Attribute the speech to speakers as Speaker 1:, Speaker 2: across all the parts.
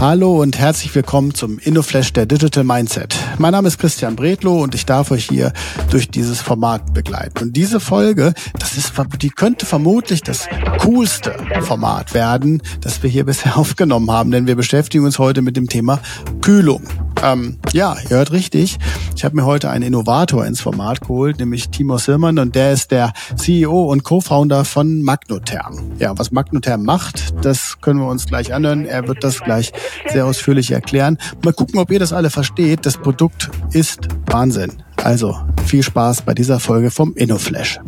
Speaker 1: Hallo und herzlich willkommen zum InnoFlash der Digital Mindset. Mein Name ist Christian Bredlow und ich darf euch hier durch dieses Format begleiten. Und diese Folge, das ist, die könnte vermutlich das coolste Format werden, das wir hier bisher aufgenommen haben, denn wir beschäftigen uns heute mit dem Thema Kühlung. Ähm, ja, ihr hört richtig. Ich habe mir heute einen Innovator ins Format geholt, nämlich Timo Silman und der ist der CEO und Co-Founder von Magnotherm. Ja, was Magnotherm macht, das können wir uns gleich anhören. Er wird das gleich sehr ausführlich erklären. Mal gucken, ob ihr das alle versteht. Das Produkt ist Wahnsinn. Also viel Spaß bei dieser Folge vom InnoFlash.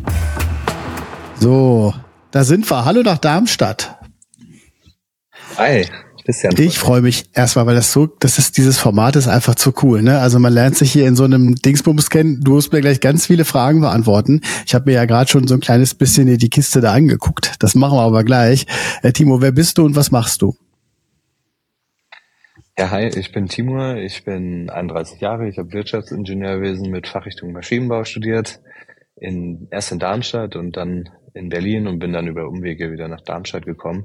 Speaker 1: So, da sind wir. Hallo nach Darmstadt.
Speaker 2: Hi.
Speaker 1: Christian. Ich freue mich erstmal, weil das so, das ist dieses Format ist einfach zu cool. Ne? Also man lernt sich hier in so einem Dingsbums kennen. Du musst mir gleich ganz viele Fragen beantworten. Ich habe mir ja gerade schon so ein kleines bisschen in die Kiste da angeguckt. Das machen wir aber gleich. Äh, Timo, wer bist du und was machst du?
Speaker 2: Ja, hi, ich bin Timur, ich bin 31 Jahre, ich habe Wirtschaftsingenieurwesen mit Fachrichtung Maschinenbau studiert, in, erst in Darmstadt und dann in Berlin und bin dann über Umwege wieder nach Darmstadt gekommen,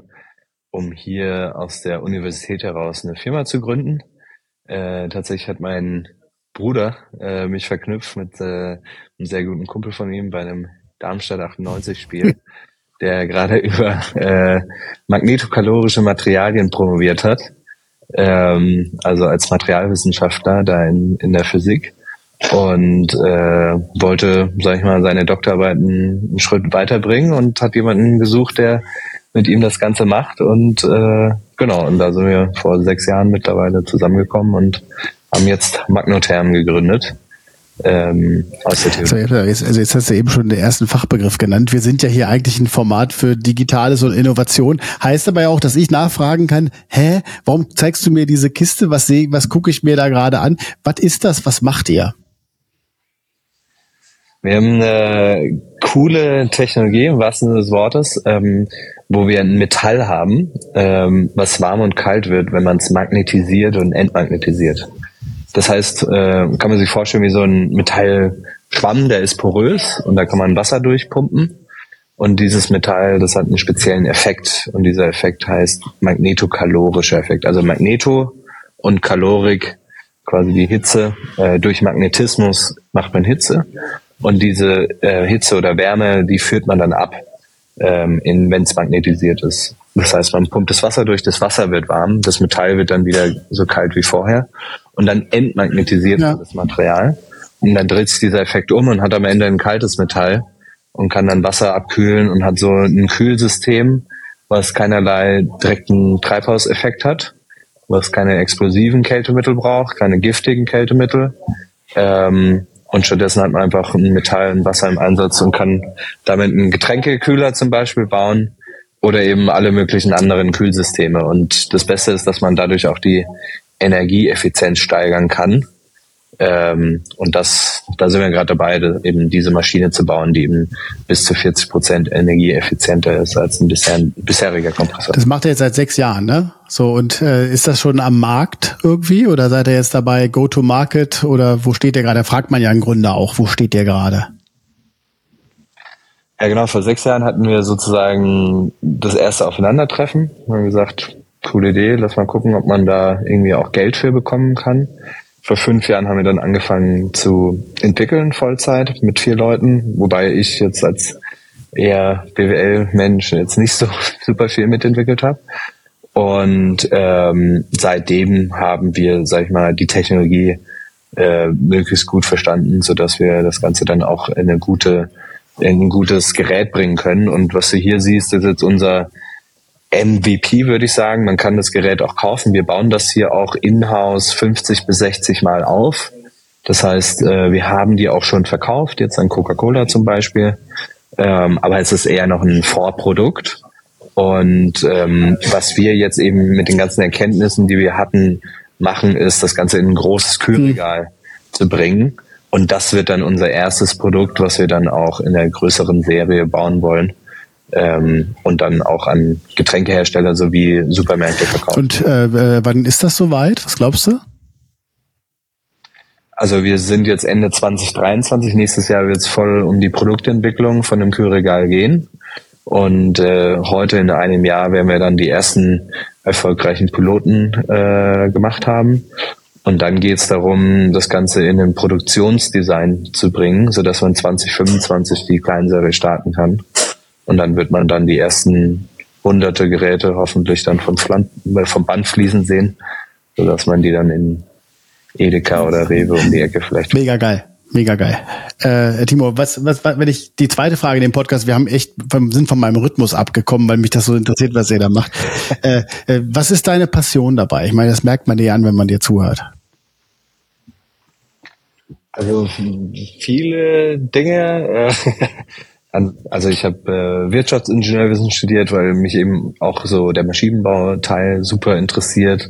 Speaker 2: um hier aus der Universität heraus eine Firma zu gründen. Äh, tatsächlich hat mein Bruder äh, mich verknüpft mit äh, einem sehr guten Kumpel von ihm bei einem Darmstadt 98 Spiel, der gerade über äh, magnetokalorische Materialien promoviert hat ähm, also als Materialwissenschaftler da in, in der Physik und äh, wollte, sag ich mal, seine Doktorarbeiten einen Schritt weiterbringen und hat jemanden gesucht, der mit ihm das Ganze macht und äh, genau, und da sind wir vor sechs Jahren mittlerweile zusammengekommen und haben jetzt Magnotherm gegründet ähm, aus der Theorie.
Speaker 1: Also, also jetzt hast du eben schon den ersten Fachbegriff genannt. Wir sind ja hier eigentlich ein Format für Digitales und Innovation. Heißt aber ja auch, dass ich nachfragen kann, hä, warum zeigst du mir diese Kiste? Was sehe, was gucke ich mir da gerade an? Was ist das? Was macht ihr?
Speaker 2: Wir haben eine coole Technologie im wahrsten Sinne des Wortes, ähm, wo wir ein Metall haben, ähm, was warm und kalt wird, wenn man es magnetisiert und entmagnetisiert. Das heißt, äh, kann man sich vorstellen wie so ein Metallschwamm, der ist porös und da kann man Wasser durchpumpen. Und dieses Metall, das hat einen speziellen Effekt und dieser Effekt heißt magnetokalorischer Effekt. Also Magneto und Kalorik, quasi die Hitze. Äh, durch Magnetismus macht man Hitze und diese äh, Hitze oder Wärme, die führt man dann ab, ähm, in, wenn es magnetisiert ist. Das heißt, man pumpt das Wasser durch, das Wasser wird warm, das Metall wird dann wieder so kalt wie vorher und dann entmagnetisiert ja. das Material. Und dann dreht sich dieser Effekt um und hat am Ende ein kaltes Metall und kann dann Wasser abkühlen und hat so ein Kühlsystem, was keinerlei direkten Treibhauseffekt hat, was keine explosiven Kältemittel braucht, keine giftigen Kältemittel. Ähm, und stattdessen hat man einfach ein Metall und Wasser im Einsatz und kann damit einen Getränkekühler zum Beispiel bauen oder eben alle möglichen anderen Kühlsysteme. Und das Beste ist, dass man dadurch auch die Energieeffizienz steigern kann. Ähm, und das, da sind wir gerade dabei, eben diese Maschine zu bauen, die eben bis zu 40 Prozent energieeffizienter ist als ein bisher, bisheriger Kompressor.
Speaker 1: Das macht er jetzt seit sechs Jahren, ne? So, und äh, ist das schon am Markt irgendwie oder seid ihr jetzt dabei, Go-to-Market oder wo steht ihr gerade? Da fragt man ja im Grunde auch, wo steht ihr gerade?
Speaker 2: Ja, genau, vor sechs Jahren hatten wir sozusagen das erste Aufeinandertreffen. Wir haben gesagt, coole Idee, lass mal gucken, ob man da irgendwie auch Geld für bekommen kann. Vor fünf Jahren haben wir dann angefangen zu entwickeln, Vollzeit, mit vier Leuten, wobei ich jetzt als eher BWL-Mensch jetzt nicht so super viel mitentwickelt habe. Und ähm, seitdem haben wir, sag ich mal, die Technologie äh, möglichst gut verstanden, so dass wir das Ganze dann auch in eine gute, in ein gutes Gerät bringen können. Und was du hier siehst, ist jetzt unser MVP, würde ich sagen. Man kann das Gerät auch kaufen. Wir bauen das hier auch in-house 50 bis 60 Mal auf. Das heißt, äh, wir haben die auch schon verkauft, jetzt an Coca-Cola zum Beispiel. Ähm, aber es ist eher noch ein Vorprodukt. Und ähm, was wir jetzt eben mit den ganzen Erkenntnissen, die wir hatten, machen, ist, das Ganze in ein großes Kühlregal mhm. zu bringen. Und das wird dann unser erstes Produkt, was wir dann auch in der größeren Serie bauen wollen ähm, und dann auch an Getränkehersteller sowie Supermärkte verkaufen.
Speaker 1: Und äh, wann ist das soweit? Was glaubst du?
Speaker 2: Also wir sind jetzt Ende 2023. Nächstes Jahr wird es voll um die Produktentwicklung von dem Kühlregal gehen. Und äh, heute in einem Jahr werden wir dann die ersten erfolgreichen Piloten äh, gemacht haben. Und dann geht es darum, das Ganze in ein Produktionsdesign zu bringen, so dass man 2025 die Kleinserie starten kann. Und dann wird man dann die ersten hunderte Geräte hoffentlich dann vom, Flan äh, vom Band fließen sehen, so dass man die dann in Edeka oder Rewe um die Ecke vielleicht.
Speaker 1: Mega geil. Mega geil. Äh, Timo, was, was, wenn ich die zweite Frage in dem Podcast, wir haben echt, sind von meinem Rhythmus abgekommen, weil mich das so interessiert, was ihr da macht. Äh, äh, was ist deine Passion dabei? Ich meine, das merkt man dir an, wenn man dir zuhört.
Speaker 2: Also viele Dinge. Äh, also ich habe äh, Wirtschaftsingenieurwesen studiert, weil mich eben auch so der Maschinenbauteil super interessiert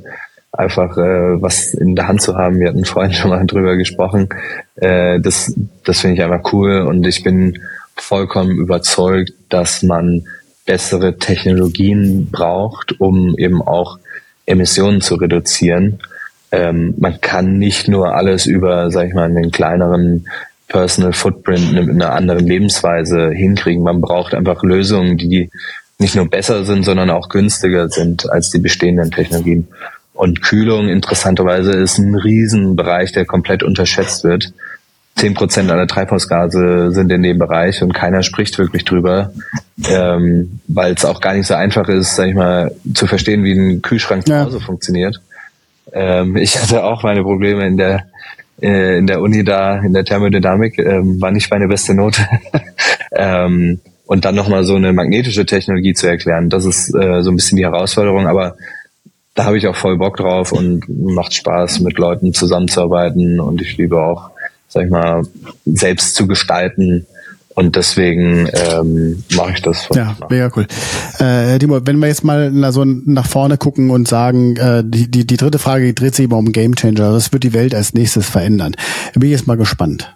Speaker 2: einfach äh, was in der Hand zu haben. Wir hatten vorhin schon mal drüber gesprochen. Äh, das das finde ich einfach cool und ich bin vollkommen überzeugt, dass man bessere Technologien braucht, um eben auch Emissionen zu reduzieren. Ähm, man kann nicht nur alles über, sag ich mal, einen kleineren Personal Footprint mit einer anderen Lebensweise hinkriegen. Man braucht einfach Lösungen, die nicht nur besser sind, sondern auch günstiger sind als die bestehenden Technologien. Und Kühlung interessanterweise ist ein Riesenbereich, der komplett unterschätzt wird. Zehn Prozent aller Treibhausgase sind in dem Bereich und keiner spricht wirklich drüber, ähm, weil es auch gar nicht so einfach ist, sag ich mal, zu verstehen, wie ein Kühlschrank zu Hause funktioniert. Ähm, ich hatte auch meine Probleme in der äh, in der Uni da in der Thermodynamik, ähm, war nicht meine beste Note. ähm, und dann nochmal so eine magnetische Technologie zu erklären, das ist äh, so ein bisschen die Herausforderung, aber da habe ich auch voll Bock drauf und macht Spaß, mit Leuten zusammenzuarbeiten und ich liebe auch, sag ich mal, selbst zu gestalten. Und deswegen ähm, mache ich das.
Speaker 1: Ja, mega cool. Äh, Timo, wenn wir jetzt mal na, so nach vorne gucken und sagen, äh, die, die, die dritte Frage dreht sich immer um Game Changer. Was wird die Welt als nächstes verändern? Bin ich jetzt mal gespannt.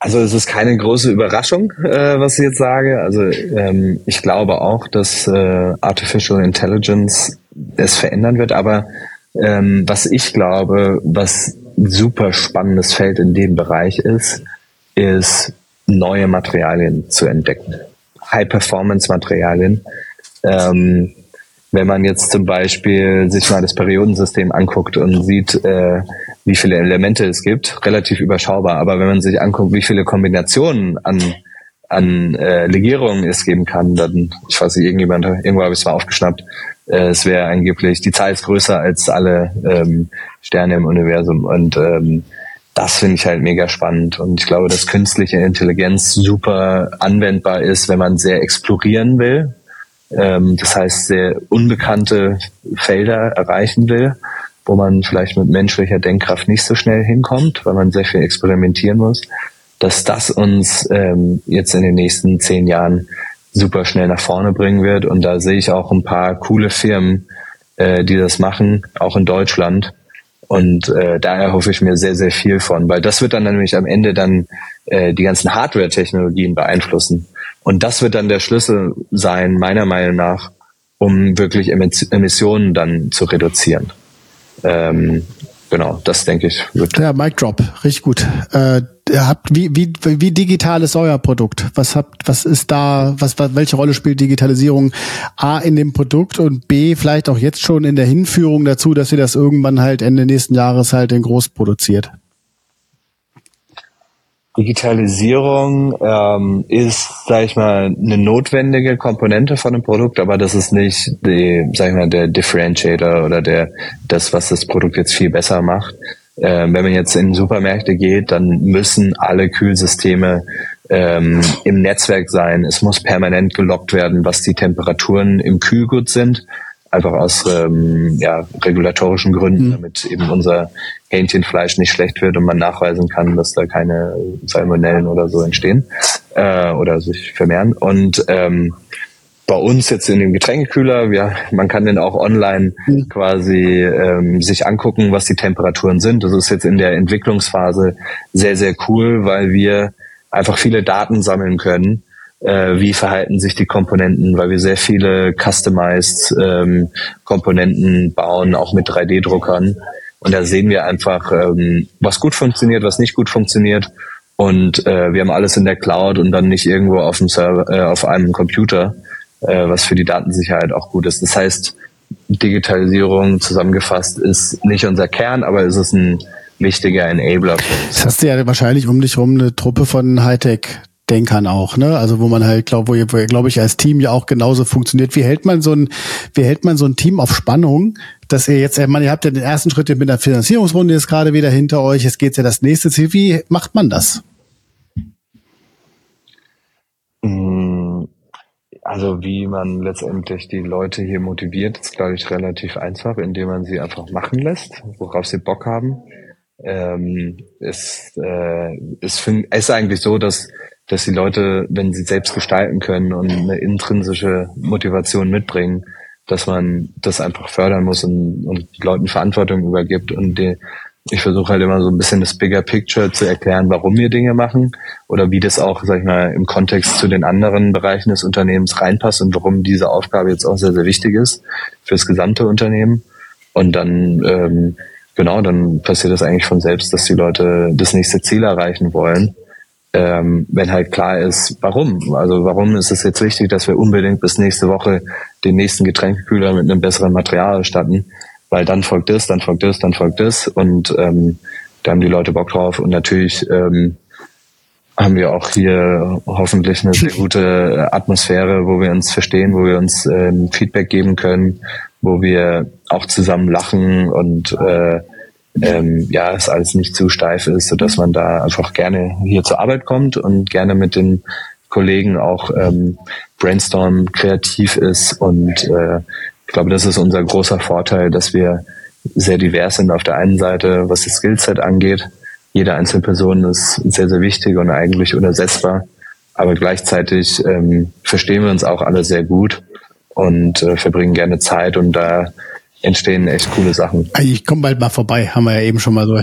Speaker 2: Also es ist keine große Überraschung, äh, was ich jetzt sage. Also ähm, ich glaube auch, dass äh, Artificial Intelligence es verändern wird. Aber ähm, was ich glaube, was super spannendes Feld in dem Bereich ist, ist neue Materialien zu entdecken. High-Performance-Materialien. Ähm, wenn man jetzt zum Beispiel sich mal das Periodensystem anguckt und sieht, äh, wie viele Elemente es gibt, relativ überschaubar. Aber wenn man sich anguckt, wie viele Kombinationen an, an äh, Legierungen es geben kann, dann, ich weiß nicht, irgendjemand, irgendwo habe ich es mal aufgeschnappt, äh, es wäre angeblich, die Zahl ist größer als alle ähm, Sterne im Universum. Und ähm, das finde ich halt mega spannend. Und ich glaube, dass künstliche Intelligenz super anwendbar ist, wenn man sehr explorieren will. Ähm, das heißt, sehr unbekannte Felder erreichen will wo man vielleicht mit menschlicher Denkkraft nicht so schnell hinkommt, weil man sehr viel experimentieren muss, dass das uns ähm, jetzt in den nächsten zehn Jahren super schnell nach vorne bringen wird. Und da sehe ich auch ein paar coole Firmen, äh, die das machen, auch in Deutschland. Und äh, da erhoffe ich mir sehr, sehr viel von, weil das wird dann nämlich am Ende dann äh, die ganzen Hardware-Technologien beeinflussen. Und das wird dann der Schlüssel sein, meiner Meinung nach, um wirklich Emissionen dann zu reduzieren. Ähm, genau, das denke ich
Speaker 1: wird. Ja, Mic Drop, richtig gut. Äh, habt, wie, wie, wie digital ist euer Produkt? Was habt, was ist da, was, welche Rolle spielt Digitalisierung A in dem Produkt und B vielleicht auch jetzt schon in der Hinführung dazu, dass ihr das irgendwann halt Ende nächsten Jahres halt in groß produziert?
Speaker 2: Digitalisierung ähm, ist, sag ich mal, eine notwendige Komponente von einem Produkt, aber das ist nicht die, sag ich mal, der Differentiator oder der das, was das Produkt jetzt viel besser macht. Ähm, wenn man jetzt in Supermärkte geht, dann müssen alle Kühlsysteme ähm, im Netzwerk sein. Es muss permanent gelockt werden, was die Temperaturen im Kühlgut sind einfach aus ähm, ja, regulatorischen Gründen, mhm. damit eben unser Hähnchenfleisch nicht schlecht wird und man nachweisen kann, dass da keine Salmonellen oder so entstehen äh, oder sich vermehren. Und ähm, bei uns jetzt in dem Getränkekühler, ja, man kann den auch online mhm. quasi ähm, sich angucken, was die Temperaturen sind. Das ist jetzt in der Entwicklungsphase sehr, sehr cool, weil wir einfach viele Daten sammeln können äh, wie verhalten sich die Komponenten, weil wir sehr viele customized ähm, Komponenten bauen, auch mit 3D-Druckern. Und da sehen wir einfach, ähm, was gut funktioniert, was nicht gut funktioniert. Und äh, wir haben alles in der Cloud und dann nicht irgendwo auf dem Server, äh, auf einem Computer. äh, was für die Datensicherheit auch gut ist. Das heißt, Digitalisierung zusammengefasst ist nicht unser Kern, aber es ist ein wichtiger Enabler.
Speaker 1: Das hast du ja wahrscheinlich um dich rum eine Truppe von Hightech Denkern auch, ne? Also wo man halt glaube, wo wo glaube ich als Team ja auch genauso funktioniert. Wie hält man so ein, wie hält man so ein Team auf Spannung, dass ihr jetzt, meine, ihr habt ja den ersten Schritt mit der Finanzierungsrunde jetzt gerade wieder hinter euch. Jetzt geht's ja das nächste Ziel. Wie macht man das?
Speaker 2: Mm, also wie man letztendlich die Leute hier motiviert, ist glaube ich relativ einfach, indem man sie einfach machen lässt, worauf sie Bock haben. Ähm, ist, äh, ist, ist eigentlich so, dass dass die Leute, wenn sie selbst gestalten können und eine intrinsische Motivation mitbringen, dass man das einfach fördern muss und, und Leuten Verantwortung übergibt. Und die, ich versuche halt immer so ein bisschen das Bigger Picture zu erklären, warum wir Dinge machen oder wie das auch, sag ich mal, im Kontext zu den anderen Bereichen des Unternehmens reinpasst und warum diese Aufgabe jetzt auch sehr, sehr wichtig ist fürs gesamte Unternehmen. Und dann, ähm, genau, dann passiert das eigentlich von selbst, dass die Leute das nächste Ziel erreichen wollen ähm, wenn halt klar ist, warum. Also warum ist es jetzt wichtig, dass wir unbedingt bis nächste Woche den nächsten Getränkekühler mit einem besseren Material erstatten, weil dann folgt das, dann folgt das, dann folgt das und ähm, da haben die Leute Bock drauf. Und natürlich ähm, haben wir auch hier hoffentlich eine sehr gute Atmosphäre, wo wir uns verstehen, wo wir uns ähm, Feedback geben können, wo wir auch zusammen lachen und äh, ähm, ja, es alles nicht zu steif ist, so dass man da einfach gerne hier zur Arbeit kommt und gerne mit den Kollegen auch ähm, brainstorm kreativ ist und äh, ich glaube, das ist unser großer Vorteil, dass wir sehr divers sind auf der einen Seite, was das Skillset angeht. Jede einzelne Person ist sehr, sehr wichtig und eigentlich unersetzbar. Aber gleichzeitig ähm, verstehen wir uns auch alle sehr gut und äh, verbringen gerne Zeit und da entstehen echt coole Sachen.
Speaker 1: Ich komme bald mal vorbei, haben wir ja eben schon mal so.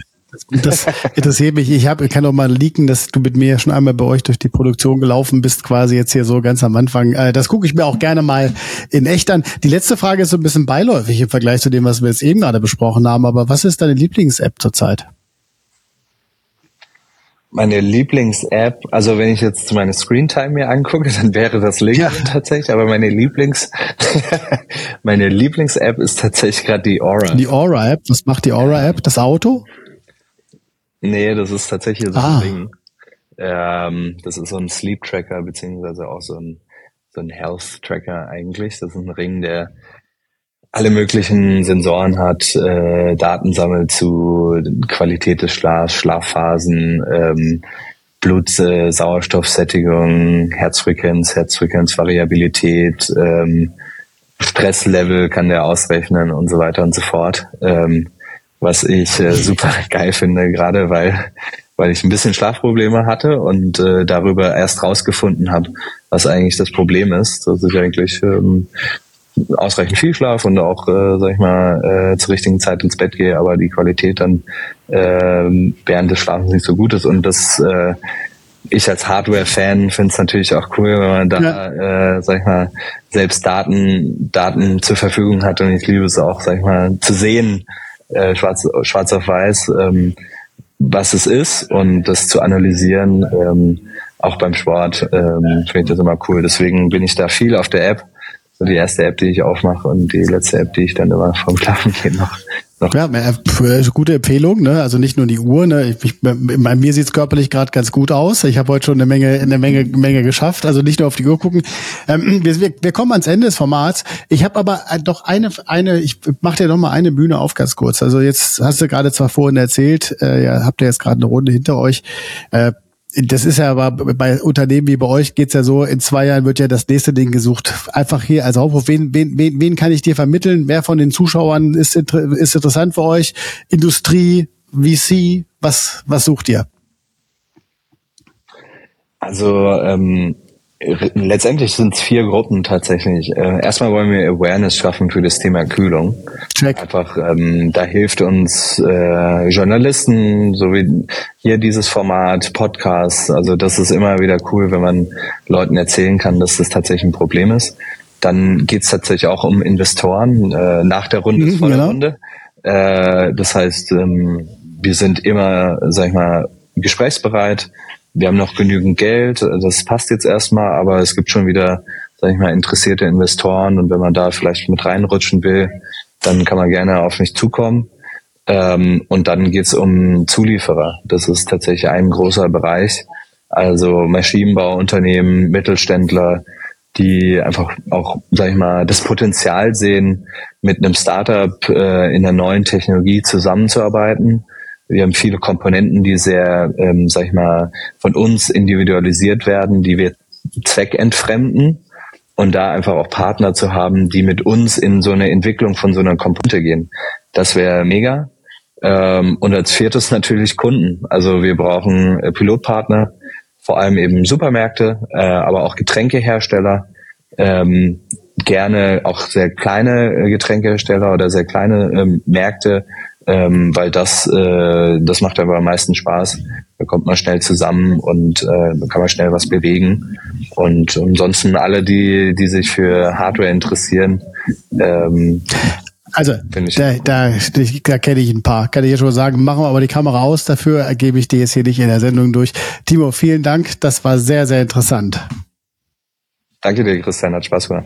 Speaker 1: Das interessiert mich. Ich habe, kann auch mal leaken, dass du mit mir schon einmal bei euch durch die Produktion gelaufen bist, quasi jetzt hier so ganz am Anfang. Äh, das gucke ich mir auch gerne mal in echt an. Die letzte Frage ist so ein bisschen beiläufig im Vergleich zu dem, was wir jetzt eben gerade besprochen haben. Aber was ist deine Lieblings-App zurzeit?
Speaker 2: Meine Lieblings-App, also wenn ich jetzt meine Screentime mir angucke, dann wäre das LinkedIn ja. tatsächlich, aber meine Lieblings, meine Lieblings-App ist tatsächlich gerade die Aura.
Speaker 1: Die Aura-App, was macht die Aura-App? Das Auto?
Speaker 2: Nee, das ist tatsächlich so ah. ein Ding. Ähm, das ist so ein Sleep-Tracker, beziehungsweise auch so ein, so ein Health-Tracker eigentlich. Das ist ein Ring, der alle möglichen Sensoren hat, äh, Daten sammelt zu Qualität des Schlafs, Schlafphasen, ähm, Blut, äh, Sauerstoffsättigung, Herzfrequenz, Herzfrequenzvariabilität, ähm, Stresslevel kann der ausrechnen und so weiter und so fort. Ähm, was ich äh, super geil finde, gerade weil weil ich ein bisschen Schlafprobleme hatte und äh, darüber erst rausgefunden habe, was eigentlich das Problem ist, dass ich eigentlich ähm, ausreichend viel Schlaf und auch, äh, sag ich mal, äh, zur richtigen Zeit ins Bett gehe, aber die Qualität dann äh, während des Schlafens nicht so gut ist und das äh, ich als Hardware-Fan finde es natürlich auch cool, wenn man da, ja. äh, sag ich mal, selbst Daten, Daten zur Verfügung hat und ich liebe es auch, sag ich mal, zu sehen, äh, schwarz, schwarz auf weiß, ähm, was es ist und das zu analysieren, ähm, auch beim Sport, ähm, finde ich das immer cool. Deswegen bin ich da viel auf der App so die erste App, die ich aufmache und die letzte App, die ich dann immer vom Schlafen gehen noch noch.
Speaker 1: Ja, äh, gute Empfehlung, ne? Also nicht nur die Uhr, ne? Ich, ich, bei mir sieht's körperlich gerade ganz gut aus. Ich habe heute schon eine Menge, eine Menge, Menge geschafft. Also nicht nur auf die Uhr gucken. Ähm, wir, wir, kommen ans Ende des Formats. Ich habe aber doch eine, eine, ich mache dir noch mal eine Bühne auf ganz kurz. Also jetzt hast du gerade zwar vorhin erzählt, äh, ja, habt ihr jetzt gerade eine Runde hinter euch. Äh, das ist ja aber bei Unternehmen wie bei euch geht's ja so, in zwei Jahren wird ja das nächste Ding gesucht. Einfach hier als Aufruf, wen, wen, wen, wen kann ich dir vermitteln? Wer von den Zuschauern ist, ist interessant für euch? Industrie, VC, was, was sucht ihr?
Speaker 2: Also ähm, Letztendlich sind es vier Gruppen tatsächlich. Äh, erstmal wollen wir Awareness schaffen für das Thema Kühlung. Check. Einfach, ähm, da hilft uns äh, Journalisten, so wie hier dieses Format, Podcast. Also das ist immer wieder cool, wenn man Leuten erzählen kann, dass das tatsächlich ein Problem ist. Dann geht's tatsächlich auch um Investoren äh, nach der Runde, mhm, vor der genau. Runde. Äh, das heißt, ähm, wir sind immer, sag ich mal, gesprächsbereit wir haben noch genügend Geld, das passt jetzt erstmal, aber es gibt schon wieder, sag ich mal, interessierte Investoren und wenn man da vielleicht mit reinrutschen will, dann kann man gerne auf mich zukommen. Ähm, und dann geht's um Zulieferer. Das ist tatsächlich ein großer Bereich. Also Maschinenbauunternehmen, Mittelständler, die einfach auch, sag ich mal, das Potenzial sehen, mit einem Startup äh, in einer neuen Technologie zusammenzuarbeiten. Wir haben viele Komponenten, die sehr, ähm, sag ich mal, von uns individualisiert werden, die wir zweckentfremden und da einfach auch Partner zu haben, die mit uns in so eine Entwicklung von so einer Komponente gehen. Das wäre mega. Ähm, und als viertes natürlich Kunden. Also wir brauchen äh, Pilotpartner, vor allem eben Supermärkte, äh, aber auch Getränkehersteller, ähm, gerne auch sehr kleine äh, Getränkehersteller oder sehr kleine ähm, Märkte, ähm, weil das, äh, das macht aber am meisten Spaß. Da kommt man schnell zusammen und äh, kann man schnell was bewegen. Und ansonsten alle, die, die sich für Hardware interessieren, ähm,
Speaker 1: also, da, da, da kenne ich ein paar, kann ich jetzt schon sagen. Machen wir aber die Kamera aus, dafür gebe ich die jetzt hier nicht in der Sendung durch. Timo, vielen Dank, das war sehr, sehr interessant.
Speaker 2: Danke dir, Christian, hat Spaß gemacht.